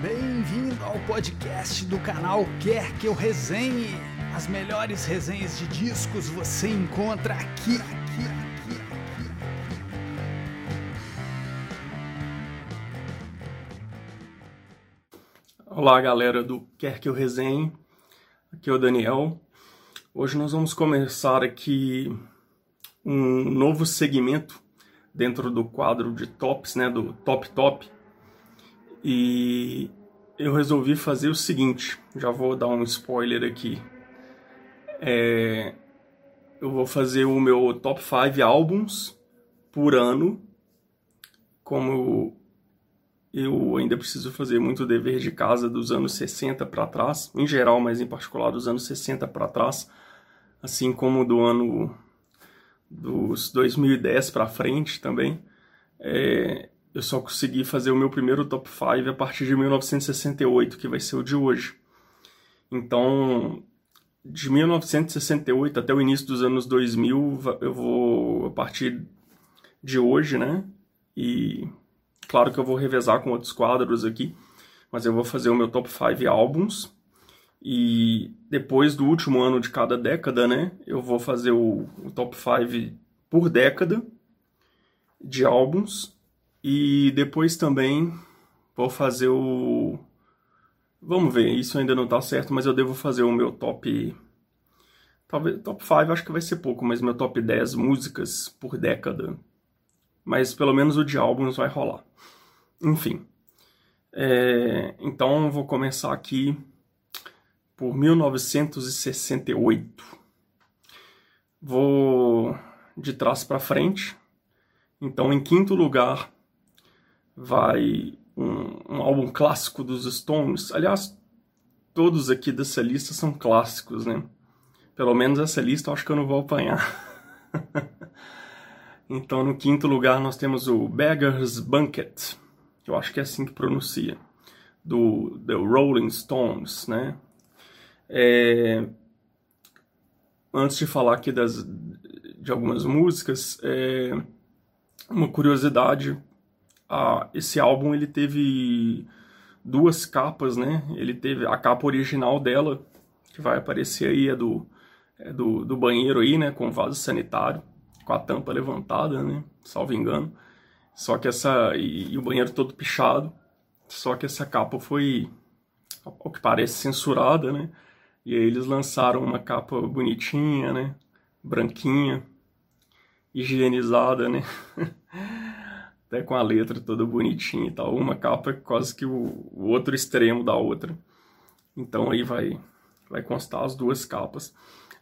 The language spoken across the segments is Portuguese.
Bem-vindo ao podcast do canal Quer Que Eu Resenhe. As melhores resenhas de discos você encontra aqui, aqui, aqui, aqui. Olá, galera do Quer Que Eu Resenhe. Aqui é o Daniel. Hoje nós vamos começar aqui um novo segmento dentro do quadro de tops, né, do Top Top. E eu resolvi fazer o seguinte, já vou dar um spoiler aqui. É, eu vou fazer o meu top 5 álbuns por ano. Como eu ainda preciso fazer muito dever de casa dos anos 60 para trás, em geral, mas em particular dos anos 60 para trás, assim como do ano dos 2010 para frente também. É, eu só consegui fazer o meu primeiro top 5 a partir de 1968, que vai ser o de hoje. Então, de 1968 até o início dos anos 2000, eu vou a partir de hoje, né? E claro que eu vou revezar com outros quadros aqui, mas eu vou fazer o meu top 5 álbuns. E depois do último ano de cada década, né? Eu vou fazer o, o top 5 por década de álbuns e depois também vou fazer o. Vamos ver, isso ainda não está certo, mas eu devo fazer o meu top. Talvez top 5 acho que vai ser pouco, mas meu top 10 músicas por década. Mas pelo menos o de álbuns vai rolar. Enfim. É, então vou começar aqui por 1968. Vou de trás para frente. Então, em quinto lugar, vai um, um, álbum clássico dos Stones. Aliás, todos aqui dessa lista são clássicos, né? Pelo menos essa lista eu acho que eu não vou apanhar. então, no quinto lugar, nós temos o Beggar's Banquet. Eu acho que é assim que pronuncia. Do The Rolling Stones, né? É... Antes de falar aqui das, de algumas músicas, é... uma curiosidade ah, esse álbum ele teve duas capas, né? Ele teve a capa original dela, que vai aparecer aí, é do, é do, do banheiro aí, né? Com vaso sanitário, com a tampa levantada, né? Salvo engano. Só que essa. E, e o banheiro todo pichado. Só que essa capa foi, ao que parece, censurada, né? E aí eles lançaram uma capa bonitinha, né? Branquinha, higienizada, né? até com a letra toda bonitinha e tal. Uma capa quase que o, o outro extremo da outra. Então aí vai, vai constar as duas capas.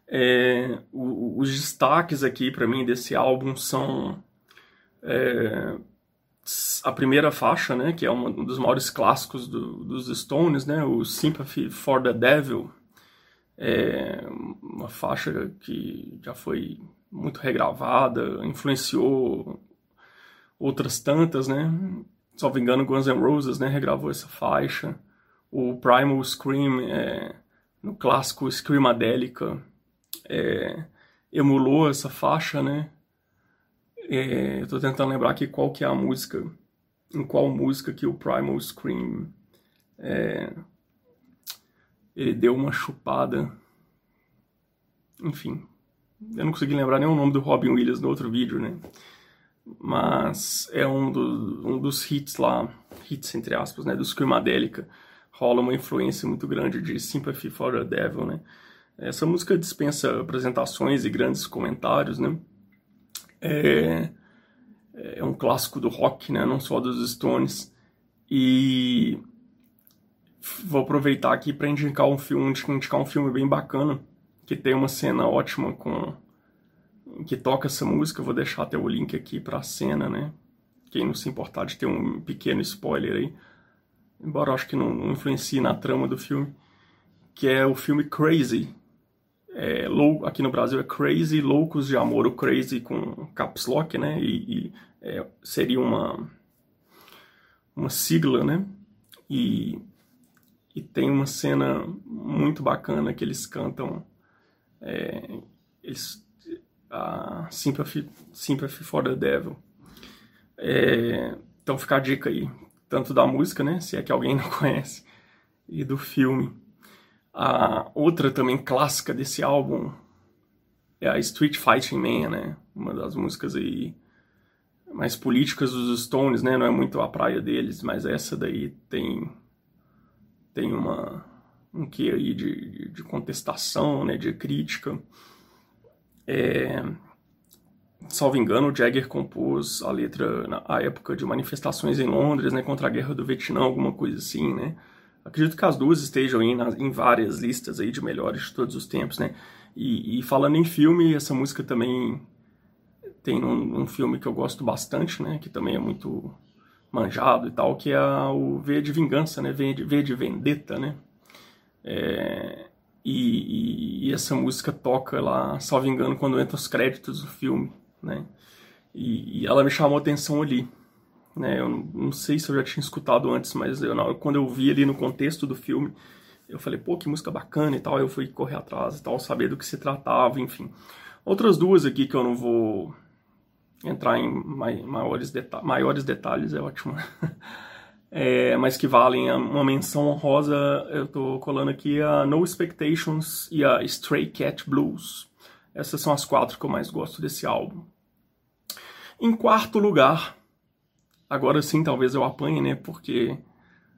É, o, os destaques aqui para mim desse álbum são é, a primeira faixa, né, que é um dos maiores clássicos do, dos Stones, né, o Sympathy for the Devil, é uma faixa que já foi muito regravada, influenciou outras tantas, né? Me engano, Guns N' Roses, né, regravou essa faixa. O Primal Scream, é, no clássico Screamadelica, é, emulou essa faixa, né? É, eu tô tentando lembrar aqui qual que é a música, em qual música que o Primal Scream é, ele deu uma chupada. Enfim, eu não consegui lembrar nem o nome do Robin Williams no outro vídeo, né? Mas é um, do, um dos hits lá, hits entre aspas, né, do Screamadelica, rola uma influência muito grande de Sympathy for the Devil, né. Essa música dispensa apresentações e grandes comentários, né. É, é um clássico do rock, né, não só dos Stones, e vou aproveitar aqui para indicar um filme, indicar um filme bem bacana, que tem uma cena ótima com que toca essa música, eu vou deixar até o link aqui para a cena, né? Quem não se importar de ter um pequeno spoiler aí, embora eu acho que não, não influencie na trama do filme, que é o filme Crazy. É, lou, aqui no Brasil é Crazy, Loucos de Amor, o Crazy com caps lock, né? E, e é, seria uma, uma sigla, né? E, e tem uma cena muito bacana que eles cantam. É, eles a Sympathy, Sympathy for the Devil. É, então fica a dica aí. tanto da música, né, se é que alguém não conhece, e do filme. A outra também clássica desse álbum é a Street Fighting Man, né, uma das músicas aí mais políticas dos Stones, né, não é muito a praia deles, mas essa daí tem tem uma um que aí de, de contestação, né, de crítica. É, salvo engano, o Jagger compôs a letra na época de manifestações em Londres, né, contra a guerra do Vietnã, alguma coisa assim, né. Acredito que as duas estejam na, em várias listas aí de melhores de todos os tempos, né. E, e falando em filme, essa música também tem um, um, filme que eu gosto bastante, né, que também é muito manjado e tal, que é o V de Vingança, né, V de, v de Vendetta, né. É, e, e, essa música toca lá, salvo engano, quando entra os créditos do filme, né? E, e ela me chamou atenção ali. Né? Eu não, não, sei se eu já tinha escutado antes, mas eu, quando eu vi ali no contexto do filme, eu falei, pô, que música bacana e tal. Eu fui correr atrás e tal, saber do que se tratava, enfim. Outras duas aqui que eu não vou entrar em maiores, deta maiores detalhes, é ótimo. é, mas que valem uma menção honrosa, eu tô colando aqui a No Expectations e a Stray Cat Blues. Essas são as quatro que eu mais gosto desse álbum. Em quarto lugar, agora sim talvez eu apanhe, né? Porque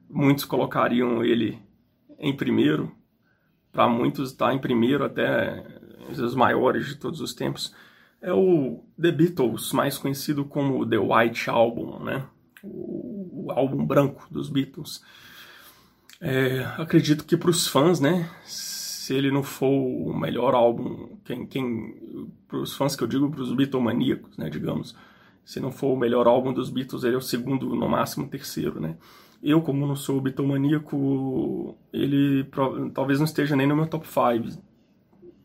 muitos colocariam ele em primeiro. Para muitos está em primeiro até os maiores de todos os tempos. É o The Beatles, mais conhecido como The White Album, né? o, álbum branco dos Beatles. É, acredito que para os fãs, né, se ele não for o melhor álbum, quem, quem para os fãs que eu digo, para os Beatlemaníacos, né, digamos, se não for o melhor álbum dos Beatles, ele é o segundo, no máximo terceiro, né. Eu, como não sou Beatlemaníaco, ele talvez não esteja nem no meu top 5.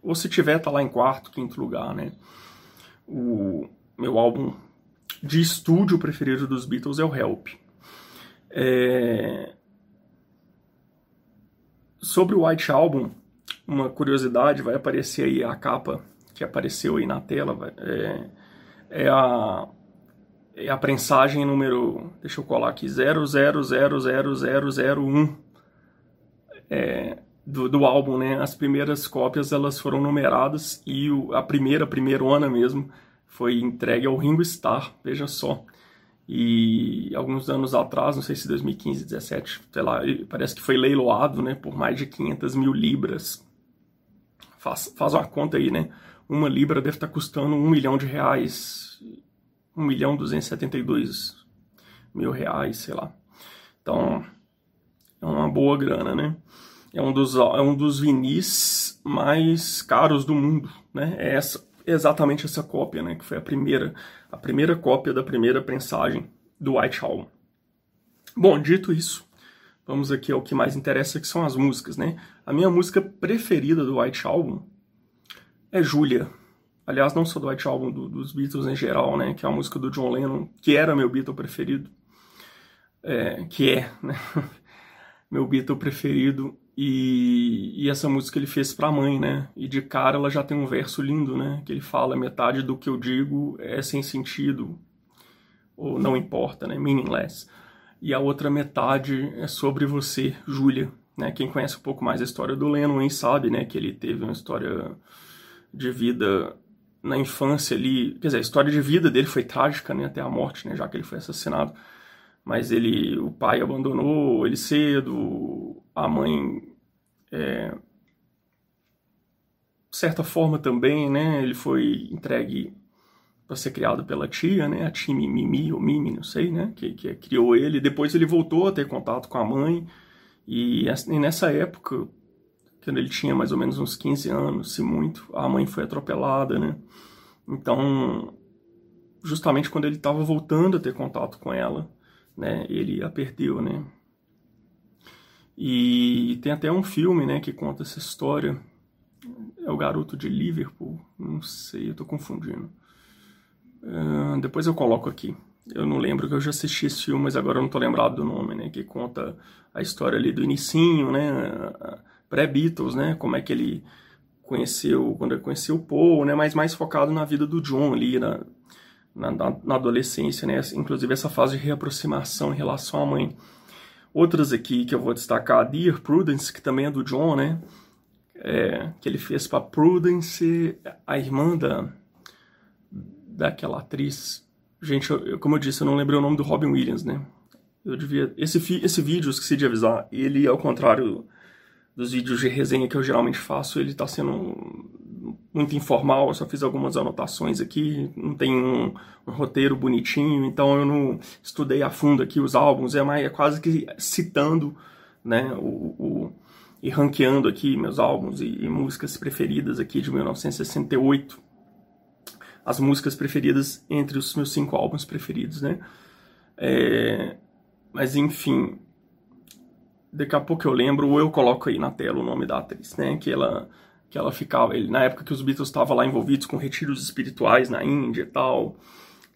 Ou se tiver, tá lá em quarto, quinto lugar, né. O meu álbum de estúdio preferido dos Beatles é o Help. É... Sobre o White Album, uma curiosidade, vai aparecer aí a capa que apareceu aí na tela, é, é a, é a prensagem número, deixa eu colar aqui, 000001 é, do, do álbum, né? As primeiras cópias elas foram numeradas e o, a primeira, primeiro ano mesmo, foi entregue ao Ringo Starr, veja só. E alguns anos atrás, não sei se 2015, 17, sei lá, parece que foi leiloado né, por mais de 500 mil libras. Faz, faz uma conta aí, né? Uma libra deve estar custando um milhão de reais, um milhão 272 mil reais, sei lá. Então, é uma boa grana, né? É um dos, é um dos vinis mais caros do mundo, né? É essa, exatamente essa cópia, né, que foi a primeira, a primeira cópia da primeira prensagem do White Album. Bom, dito isso, vamos aqui ao que mais interessa, que são as músicas, né? A minha música preferida do White Album é Julia. Aliás, não só do White Album, do, dos Beatles em geral, né? Que é a música do John Lennon, que era meu Beatle preferido. É, que é, né? meu Beatle preferido. E, e, essa música ele fez para a mãe, né? E de cara ela já tem um verso lindo, né? Que ele fala: metade do que eu digo é sem sentido, ou não importa, né? Meaningless. E a outra metade é sobre você, Júlia. Né? Quem conhece um pouco mais a história do Lennon sabe, né? Que ele teve uma história de vida na infância ali. Quer dizer, a história de vida dele foi trágica, né? Até a morte, né? Já que ele foi assassinado mas ele, o pai abandonou ele cedo, a mãe, é, de certa forma também, né, ele foi entregue para ser criado pela tia, né, a tia Mimi ou Mimi, não sei, né, que, que criou ele. Depois ele voltou a ter contato com a mãe e, e nessa época, quando ele tinha mais ou menos uns 15 anos, se muito, a mãe foi atropelada, né. Então, justamente quando ele estava voltando a ter contato com ela, né, ele a perdeu, né. E tem até um filme, né, que conta essa história. É o Garoto de Liverpool, não sei, eu tô confundindo. Uh, depois eu coloco aqui. Eu não lembro que eu já assisti esse filme, mas agora eu não tô lembrado do nome, né, que conta a história ali do inicinho, né, pré-Beatles, né, como é que ele conheceu, quando ele conheceu o Paul, né, mas mais focado na vida do John ali, na, na, na, adolescência, né? Inclusive essa fase de reaproximação em relação à mãe. Outras aqui que eu vou destacar, Dear Prudence, que também é do John, né? É, que ele fez para Prudence, a irmã da, daquela atriz. Gente, eu, como eu disse, eu não lembrei o nome do Robin Williams, né? Eu devia. Esse, esse vídeo, esqueci de avisar, ele, ao contrário dos vídeos de resenha que eu geralmente faço, ele tá sendo muito informal, eu só fiz algumas anotações aqui, não tem um, um, roteiro bonitinho, então eu não estudei a fundo aqui os álbuns, é, mais, é quase que citando, né, o, o e ranqueando aqui meus álbuns e, e, músicas preferidas aqui de 1968, as músicas preferidas entre os meus cinco álbuns preferidos, né, é, mas enfim, daqui a pouco eu lembro, ou eu coloco aí na tela o nome da atriz, né, que ela que ela ficava, ele, na época que os Beatles estavam lá envolvidos com retiros espirituais na Índia e tal,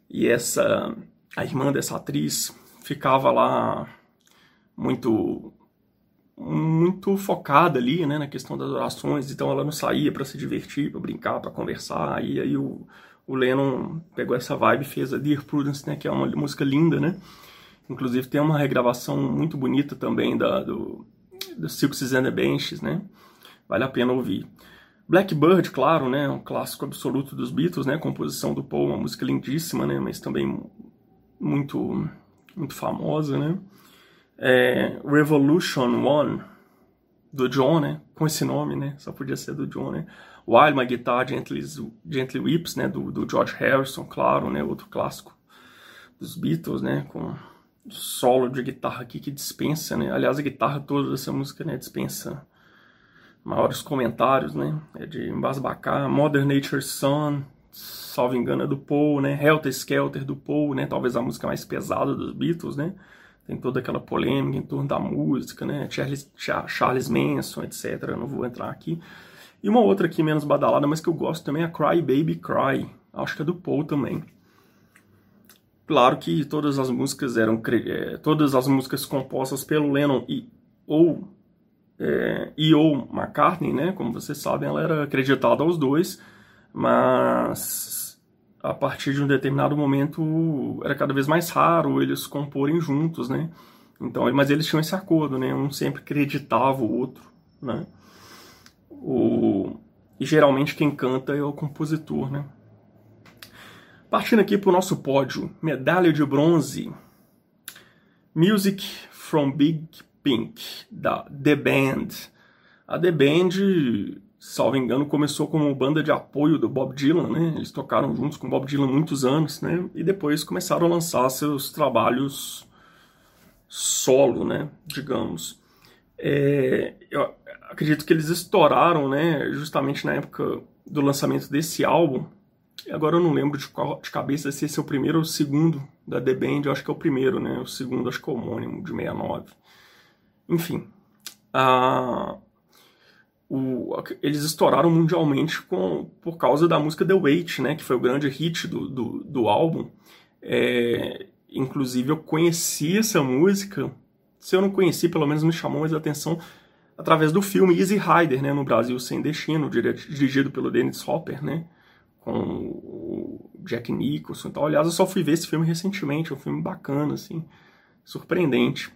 e essa, a irmã dessa atriz ficava lá muito muito focada ali, né, na questão das orações, então ela não saía para se divertir, para brincar, para conversar, e aí o, o Lennon pegou essa vibe e fez a Dear Prudence, né, que é uma música linda, né, inclusive tem uma regravação muito bonita também da, do, do Silks and the Benches, né, vale a pena ouvir. Blackbird, claro, né, um clássico absoluto dos Beatles, né, composição do Paul, uma música lindíssima, né, mas também muito muito famosa, né. É, Revolution One do John, né, com esse nome, né, só podia ser do John, né. While My Guitar Gently, Gently Weeps, né, do, do George Harrison, claro, né, outro clássico dos Beatles, né, com solo de guitarra aqui que dispensa, né. Aliás, a guitarra toda dessa música, né, dispensa maiores comentários, né? É de embasbacar. Modern Nature Son, salvo engano, é do Paul, né? Helter Skelter do Paul, né? Talvez a música mais pesada dos Beatles, né? Tem toda aquela polêmica em torno da música, né? Charles, Charles Manson, etc. Eu não vou entrar aqui. E uma outra aqui menos badalada, mas que eu gosto também é Cry Baby Cry. Acho que é do Paul também. Claro que todas as músicas eram é, todas as músicas compostas pelo Lennon e ou é, e ou McCartney, né, como vocês sabem, ela era acreditada aos dois, mas a partir de um determinado momento era cada vez mais raro eles comporem juntos, né? Então, mas eles tinham esse acordo, né? Um sempre acreditava o outro, né? O, e geralmente quem canta é o compositor, né? Partindo aqui para o nosso pódio, medalha de bronze, Music from Big Pink, da The Band. A The Band, salvo engano, começou como banda de apoio do Bob Dylan, né? Eles tocaram juntos com Bob Dylan muitos anos, né? E depois começaram a lançar seus trabalhos solo, né? Digamos. É, eu acredito que eles estouraram, né? Justamente na época do lançamento desse álbum. Agora eu não lembro de, qual, de cabeça se esse é o primeiro ou o segundo da The Band. Eu acho que é o primeiro, né? O segundo acho que é o homônimo, de 69. Enfim, o, eles estouraram mundialmente com, por causa da música The Wait, né, que foi o grande hit do, do, do álbum. É, inclusive, eu conheci essa música, se eu não conheci, pelo menos me chamou mais a atenção através do filme Easy Rider, né, no Brasil Sem Destino, dirigido pelo Dennis Hopper, né, com o Jack Nicholson. Então, aliás, eu só fui ver esse filme recentemente, é um filme bacana, assim, surpreendente.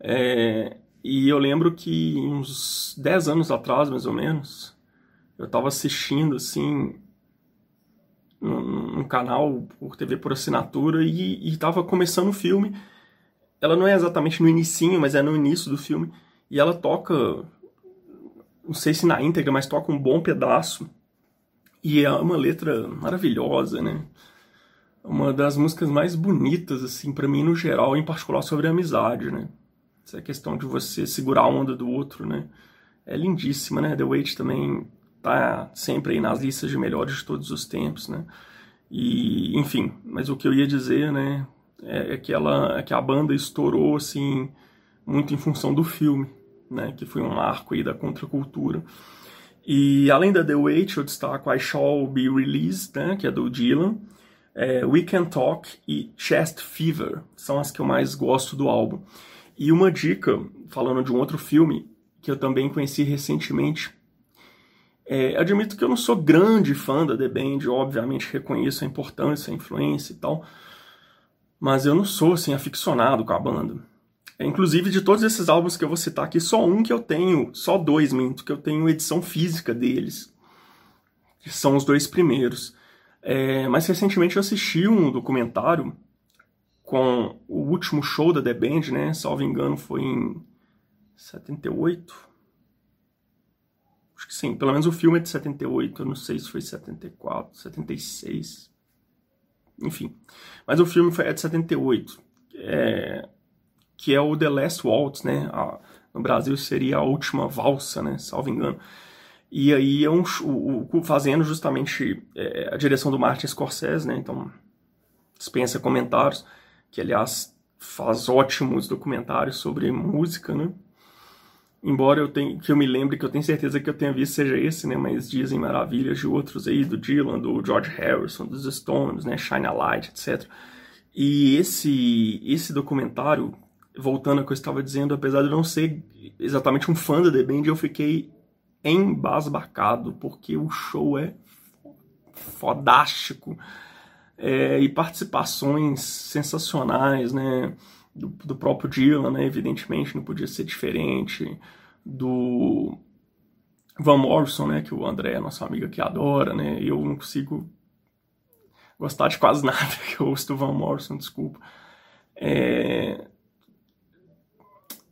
É, e eu lembro que uns 10 anos atrás, mais ou menos, eu estava assistindo, assim, num, canal por TV por assinatura e estava começando o filme. Ela não é exatamente no inicinho, mas é no início do filme. E ela toca, não sei se na íntegra, mas toca um bom pedaço. E é uma letra maravilhosa, né? Uma das músicas mais bonitas, assim, para mim no geral, em particular sobre a amizade, né? Essa questão de você segurar a onda do outro, né? É lindíssima, né? The Wait também tá sempre aí nas listas de melhores de todos os tempos, né? E, enfim, mas o que eu ia dizer, né, é, é que ela, é que a banda estourou assim muito em função do filme, né, que foi um marco aí da contracultura. E além da The Wait, eu destaco I Shall Be Released, né, que é do Dylan, é, We Can Talk e Chest Fever, são as que eu mais gosto do álbum. E uma dica, falando de um outro filme que eu também conheci recentemente, É, admito que eu não sou grande fã da The Band, obviamente reconheço a importância, a influência e tal, mas eu não sou assim aficionado com a banda. É, inclusive de todos esses álbuns que eu vou citar aqui, só um que eu tenho, só dois, minto, que eu tenho edição física deles, que são os dois primeiros. É, mais recentemente eu assisti um documentário com o último show da The Band, né? Salvo engano, foi em 78 Acho que sim, pelo menos o filme é de 78, eu não sei se foi 74, 76. Enfim. Mas o filme foi, é de 78. É, que é o The Last Waltz, né? A, no Brasil seria a última valsa, né? Salvo engano. E aí é um, o, o, fazendo justamente é, a direção do Martin Scorsese, né? Então dispensa comentários, que aliás faz ótimos documentários sobre música, né? embora eu tenha, que eu me lembre que eu tenho certeza que eu tenha visto seja esse, né, mas dizem maravilhas de outros aí, do Dylan, do George Harrison, dos Stones, né, Shine a Light, etc. E esse esse documentário, voltando ao que eu estava dizendo, apesar de eu não ser exatamente um fã da The Band, eu fiquei embasbacado, porque o show é fodástico. É, e participações sensacionais, né? do, do próprio Dylan, né? Evidentemente, não podia ser diferente. Do Van Morrison, né? Que o André, nosso amigo aqui, adora, né? Eu não consigo gostar de quase nada que eu ouço do Van Morrison, desculpa. É...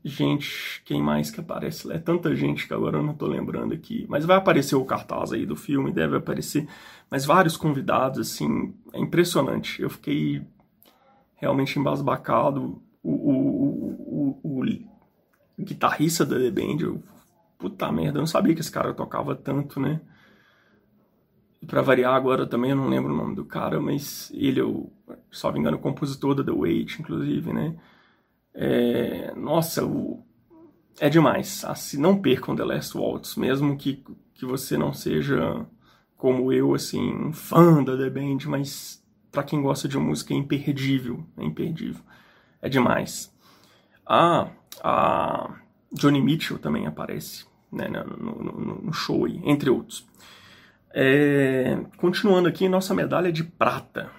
Gente, quem mais que aparece? É tanta gente que agora eu não tô lembrando aqui. Mas vai aparecer o cartaz aí do filme, deve aparecer. Mas vários convidados, assim, é impressionante. Eu fiquei realmente embasbacado o, o, o, o guitarrista da The Band, eu, puta merda, eu não sabia que esse cara tocava tanto, né? E pra variar agora também, eu não lembro o nome do cara, mas ele é o, só me engano, o compositor da The Wait, inclusive, né? É, nossa, o, é demais. Assim, não percam The Last Waltz, mesmo que, que você não seja como eu, assim, um fã da The Band, mas para quem gosta de música é imperdível, é imperdível é demais. Ah, a Johnny Mitchell também aparece né, no, no, no show, aí, entre outros. É, continuando aqui, nossa medalha de prata.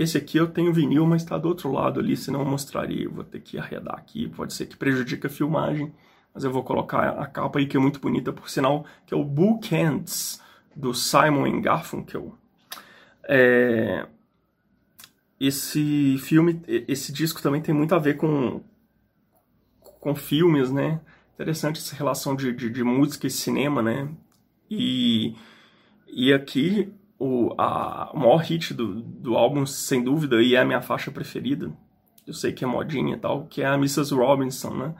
Esse aqui eu tenho vinil, mas está do outro lado ali, senão eu mostraria. Vou ter que arredar aqui, pode ser que prejudique a filmagem. Mas eu vou colocar a capa aí, que é muito bonita, por sinal, que é o Bookends, do Simon Garfunkel. É, esse filme, esse disco também tem muito a ver com, com filmes, né? Interessante essa relação de, de, de música e cinema, né? E, e aqui o, a, o maior hit do, do álbum, sem dúvida, e é a minha faixa preferida, eu sei que é modinha e tal, que é a Mrs. Robinson, né?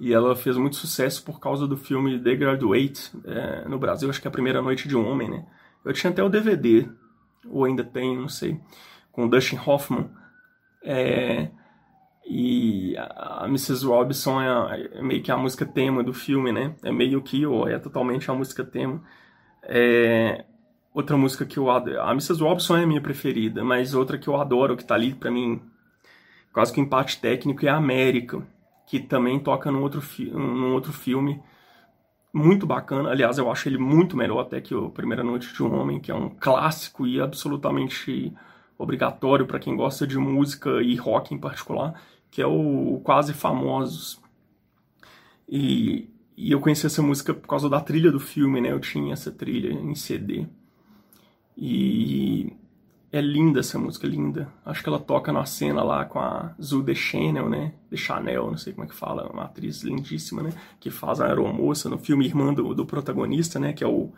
E ela fez muito sucesso por causa do filme The Graduate, é, no Brasil, acho que é a primeira noite de um homem, né? Eu tinha até o DVD, ou ainda tenho, não sei com Dustin Hoffman. É, e a Mrs. Robinson é, é, meio que a música tema do filme, né? É meio que, ou é totalmente a música tema. É, outra música que eu adoro. A Mrs. Robinson é a minha preferida, mas outra que eu adoro, que tá ali pra mim, quase que um empate técnico, é a América, que também toca num outro, num outro filme muito bacana. Aliás, eu acho ele muito melhor até que o Primeira Noite de um Homem, que é um clássico e absolutamente obrigatório para quem gosta de música e rock em particular, que é o Quase Famosos. E, e eu conheci essa música por causa da trilha do filme, né? Eu tinha essa trilha em CD. E é linda essa música, linda. Acho que ela toca na cena lá com a Zu de Chanel, né? De Chanel, não sei como é que fala, uma atriz lindíssima, né? Que faz a aeromoça no filme Irmã do, do protagonista, né? Que é o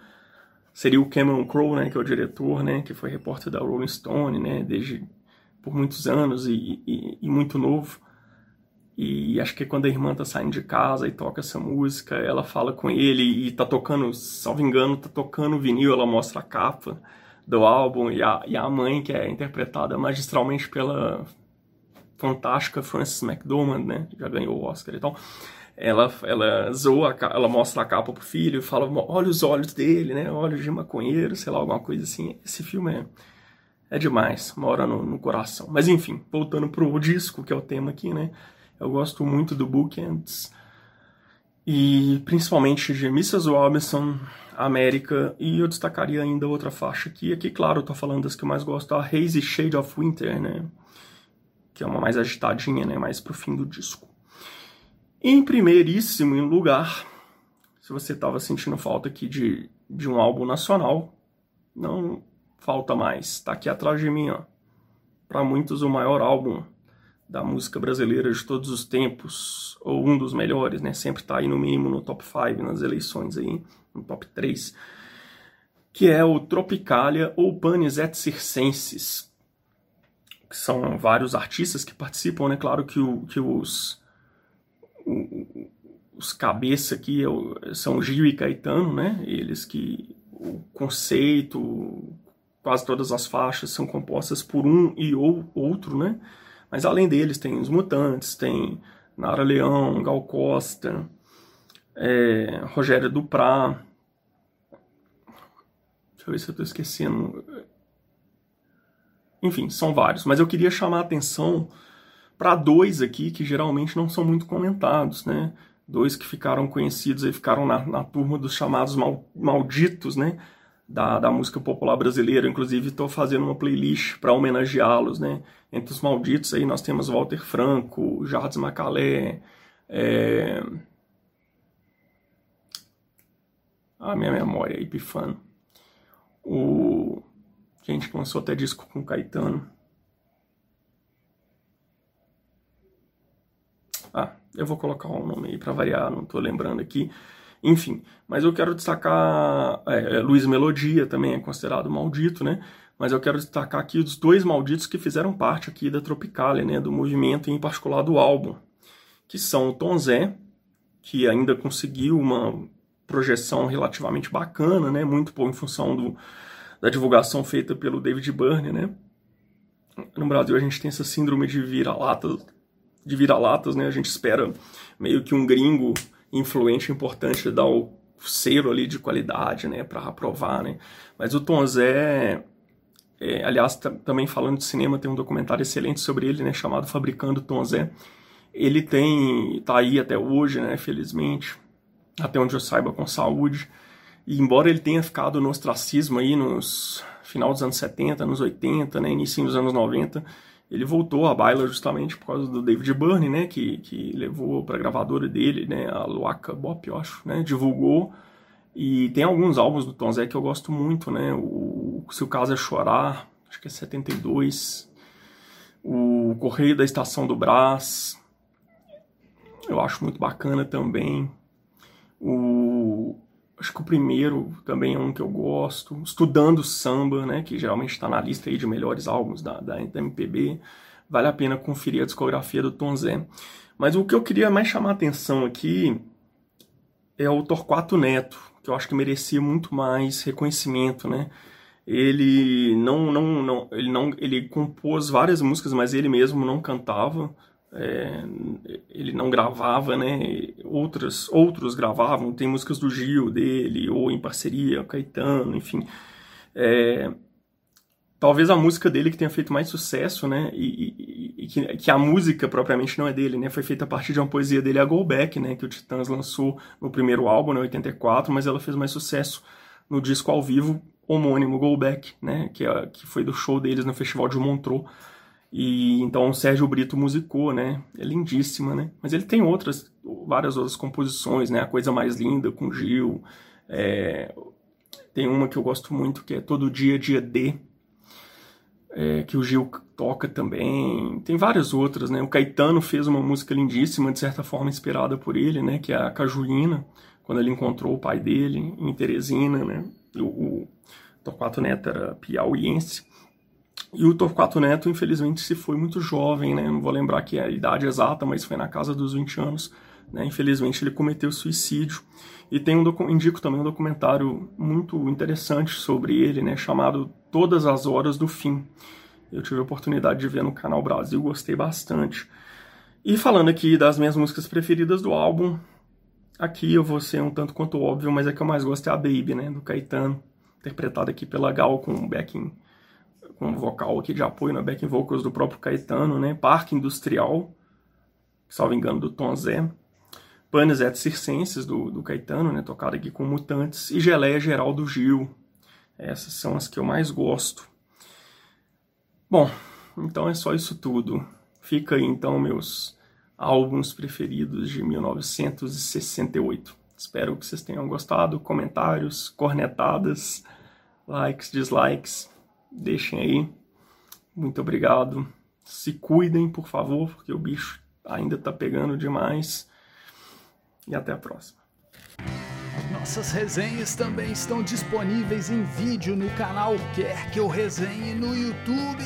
seria o Cameron Crowe, né, que é o diretor, né, que foi repórter da Rolling Stone, né, desde por muitos anos e, e, e, muito novo. E acho que quando a irmã tá saindo de casa e toca essa música, ela fala com ele e tá tocando, salvo engano, tá tocando vinil, ela mostra a capa do álbum e a, e a mãe, que é interpretada magistralmente pela fantástica Frances McDormand, né, já ganhou o Oscar e tal ela, ela zoa, ela mostra a capa pro filho, fala, olha os olhos dele, né? Olhos de maconheiro, sei lá, alguma coisa assim. Esse filme é, é demais, mora no, no coração. Mas enfim, voltando pro disco, que é o tema aqui, né? Eu gosto muito do Bookends. E principalmente de Mrs. Robinson, América, e eu destacaria ainda outra faixa aqui. Aqui, claro, eu tô falando das que eu mais gosto, a Hazy Shade of Winter, né? Que é uma mais agitadinha, né? Mais pro fim do disco. Em primeiríssimo lugar, se você estava sentindo falta aqui de, de um álbum nacional, não falta mais. Tá aqui atrás de mim, ó. Para muitos, o maior álbum da música brasileira de todos os tempos, ou um dos melhores, né? Sempre tá aí no mínimo no top 5 nas eleições aí, no top 3, que é o Tropicalia ou Panis et Circenses, que são vários artistas que participam, né? Claro que, o, que os, o, os cabeça aqui é são Gil e Caetano, né? Eles que o conceito, quase todas as faixas são compostas por um e ou outro, né? Mas além deles tem os Mutantes, tem Nara Leão, Gal Costa, é, Rogério Duprá. Deixa eu ver se eu estou esquecendo. Enfim, são vários. Mas eu queria chamar a atenção para dois aqui que geralmente não são muito comentados, né? Dois que ficaram conhecidos e ficaram na, na turma dos chamados mal, malditos, né? Da, da música popular brasileira. Inclusive, estou fazendo uma playlist para homenageá-los, né? Entre os malditos aí nós temos Walter Franco, Jardim Macalé, é... a minha memória, Epifano. O gente que lançou até disco com Caetano. Ah, eu vou colocar um nome aí para variar, não estou lembrando aqui. Enfim, mas eu quero destacar. É, é, Luiz Melodia também é considerado maldito, né? Mas eu quero destacar aqui os dois malditos que fizeram parte aqui da Tropicalia, né? Do movimento em particular do álbum. Que são o Tom Zé, que ainda conseguiu uma projeção relativamente bacana, né? Muito bom em função do, da divulgação feita pelo David Byrne, né? No Brasil a gente tem essa síndrome de vira-latas, de vira-latas, né? A gente espera meio que um gringo influente, importante dar o selo ali de qualidade, né, para aprovar, né. Mas o Tom Zé, é, aliás, também falando de cinema, tem um documentário excelente sobre ele, né, chamado Fabricando Tom Zé. Ele tem, tá aí até hoje, né, felizmente, até onde eu saiba, com saúde. E embora ele tenha ficado no ostracismo aí nos final dos anos 70, anos 80, né, início dos anos 90, ele voltou à baila justamente por causa do David Byrne, né, que, que levou para a gravadora dele, né, a Luaca Bop, eu acho, né, divulgou. E tem alguns álbuns do Tom Zé que eu gosto muito, né, o Se o Caso é Chorar, acho que é 72, o Correio da Estação do Brás, eu acho muito bacana também. O acho que o primeiro também é um que eu gosto. Estudando Samba, né, que geralmente está na lista aí de melhores álbuns da, da, MPB. Vale a pena conferir a discografia do Tom Zé. Mas o que eu queria mais chamar a atenção aqui é o Torquato Neto, que eu acho que merecia muito mais reconhecimento, né? Ele não, não, não, ele não, ele compôs várias músicas, mas ele mesmo não cantava. É, ele não gravava, né? Outras, outros gravavam. Tem músicas do Gil dele ou em parceria, Caetano, enfim. É, talvez a música dele que tenha feito mais sucesso, né? E, e, e que, que, a música propriamente não é dele, né? Foi feita a partir de uma poesia dele, a Go Back, né? Que o Titãs lançou no primeiro álbum, né? 84, mas ela fez mais sucesso no disco ao vivo homônimo Go Back, né? Que, é, que foi do show deles no Festival de Montreux. E então o Sérgio Brito musicou, né? É lindíssima, né? Mas ele tem outras, várias outras composições, né? A Coisa Mais Linda com Gil. É... Tem uma que eu gosto muito que é Todo Dia Dia D, é, que o Gil toca também. Tem várias outras, né? O Caetano fez uma música lindíssima, de certa forma inspirada por ele, né? Que é a Cajuína, quando ele encontrou o pai dele em Teresina, né? O, o Torquato Neto era piauiense. E o Torquato Neto, infelizmente, se foi muito jovem, né? Não vou lembrar é a idade exata, mas foi na casa dos 20 anos. Né? Infelizmente, ele cometeu suicídio. E tem um indico também um documentário muito interessante sobre ele, né? Chamado Todas as Horas do Fim. Eu tive a oportunidade de ver no canal Brasil, gostei bastante. E falando aqui das minhas músicas preferidas do álbum, aqui eu vou ser um tanto quanto óbvio, mas a que eu mais gosto é a Baby, né? Do Caetano, interpretada aqui pela Gal com backing com vocal aqui de apoio na backing vocals do próprio Caetano, né? Parque Industrial, salvo engano, do Tom Zé. Panis et Circenses, do, do Caetano, né, tocado aqui com Mutantes, e Geleia Geral do Gil. Essas são as que eu mais gosto. Bom, então é só isso tudo. Fica aí então meus álbuns preferidos de 1968. Espero que vocês tenham gostado. Comentários, cornetadas, likes, dislikes, deixem aí. Muito obrigado. Se cuidem, por favor, porque o bicho ainda tá pegando demais. E até a próxima. Nossas resenhas também estão disponíveis em vídeo no canal Quer Que Eu Resenhe no YouTube.